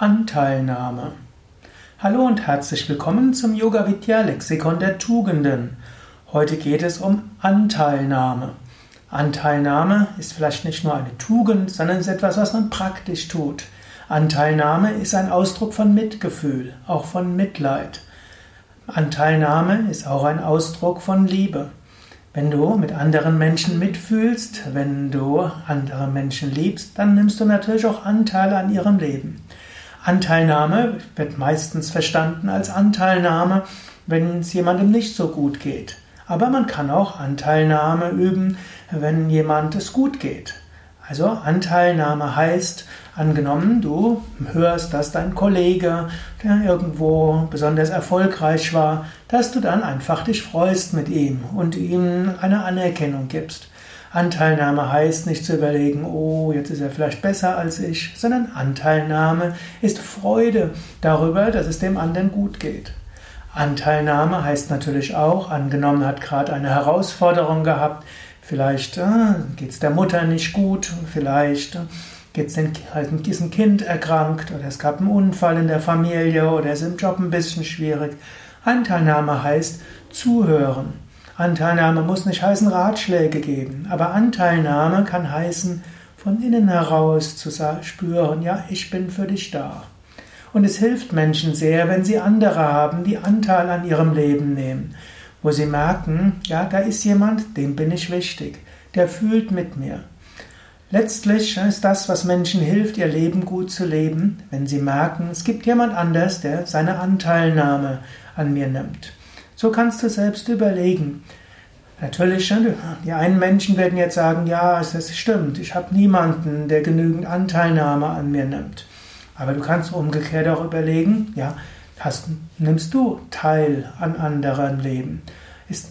Anteilnahme. Hallo und herzlich willkommen zum Yoga Vidya Lexikon der Tugenden. Heute geht es um Anteilnahme. Anteilnahme ist vielleicht nicht nur eine Tugend, sondern ist etwas, was man praktisch tut. Anteilnahme ist ein Ausdruck von Mitgefühl, auch von Mitleid. Anteilnahme ist auch ein Ausdruck von Liebe. Wenn du mit anderen Menschen mitfühlst, wenn du andere Menschen liebst, dann nimmst du natürlich auch Anteil an ihrem Leben. Anteilnahme wird meistens verstanden als Anteilnahme, wenn es jemandem nicht so gut geht. Aber man kann auch Anteilnahme üben, wenn jemand es gut geht. Also Anteilnahme heißt, angenommen, du hörst, dass dein Kollege, der irgendwo besonders erfolgreich war, dass du dann einfach dich freust mit ihm und ihm eine Anerkennung gibst. Anteilnahme heißt nicht zu überlegen, oh, jetzt ist er vielleicht besser als ich, sondern Anteilnahme ist Freude darüber, dass es dem anderen gut geht. Anteilnahme heißt natürlich auch, angenommen hat gerade eine Herausforderung gehabt, vielleicht äh, geht es der Mutter nicht gut, vielleicht äh, geht es halt diesem Kind erkrankt oder es gab einen Unfall in der Familie oder es ist im Job ein bisschen schwierig. Anteilnahme heißt zuhören. Anteilnahme muss nicht heißen Ratschläge geben, aber Anteilnahme kann heißen, von innen heraus zu spüren, ja, ich bin für dich da. Und es hilft Menschen sehr, wenn sie andere haben, die Anteil an ihrem Leben nehmen, wo sie merken, ja, da ist jemand, dem bin ich wichtig, der fühlt mit mir. Letztlich ist das, was Menschen hilft, ihr Leben gut zu leben, wenn sie merken, es gibt jemand anders, der seine Anteilnahme an mir nimmt. So kannst du selbst überlegen. Natürlich, die einen Menschen werden jetzt sagen, ja, es stimmt, ich habe niemanden, der genügend Anteilnahme an mir nimmt. Aber du kannst umgekehrt auch überlegen, ja, hast, nimmst du teil an anderen Leben? Ist,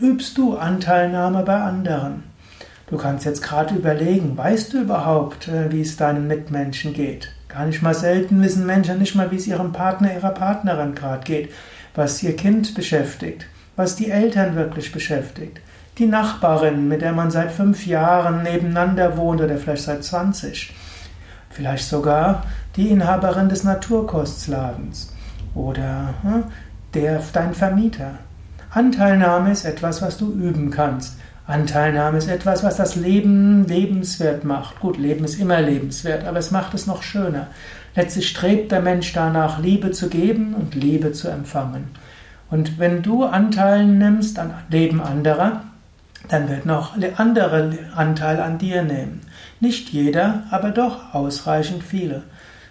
übst du Anteilnahme bei anderen? Du kannst jetzt gerade überlegen, weißt du überhaupt, äh, wie es deinen Mitmenschen geht? Gar nicht mal selten wissen Menschen nicht mal, wie es ihrem Partner, ihrer Partnerin gerade geht was ihr Kind beschäftigt, was die Eltern wirklich beschäftigt, die Nachbarin, mit der man seit fünf Jahren nebeneinander wohnt oder vielleicht seit 20, vielleicht sogar die Inhaberin des Naturkostladens oder hm, der, dein Vermieter. Anteilnahme ist etwas, was du üben kannst. Anteilnahme ist etwas, was das Leben lebenswert macht. Gut, Leben ist immer lebenswert, aber es macht es noch schöner. Letztlich strebt der Mensch danach, Liebe zu geben und Liebe zu empfangen. Und wenn du Anteil nimmst an Leben anderer, dann wird noch andere Anteil an dir nehmen. Nicht jeder, aber doch ausreichend viele.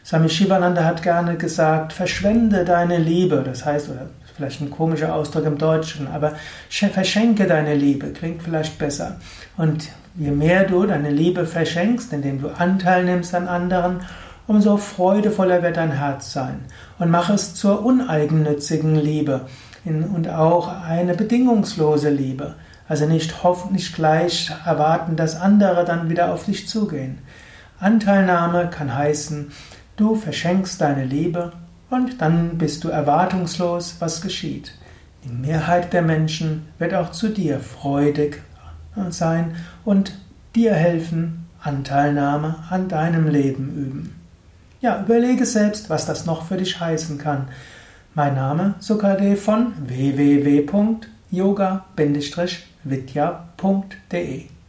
Swami Shivananda hat gerne gesagt, verschwende deine Liebe, das heißt, oder vielleicht ein komischer Ausdruck im Deutschen, aber verschenke deine Liebe, klingt vielleicht besser. Und je mehr du deine Liebe verschenkst, indem du Anteil nimmst an anderen, umso freudevoller wird dein Herz sein. Und mach es zur uneigennützigen Liebe und auch eine bedingungslose Liebe. Also nicht hoffen, nicht gleich erwarten, dass andere dann wieder auf dich zugehen. Anteilnahme kann heißen, du verschenkst deine Liebe und dann bist du erwartungslos, was geschieht. Die Mehrheit der Menschen wird auch zu dir freudig sein und dir helfen, Anteilnahme an deinem Leben üben. Ja, überlege selbst, was das noch für dich heißen kann. Mein Name Sukade von www.yoga-vidya.de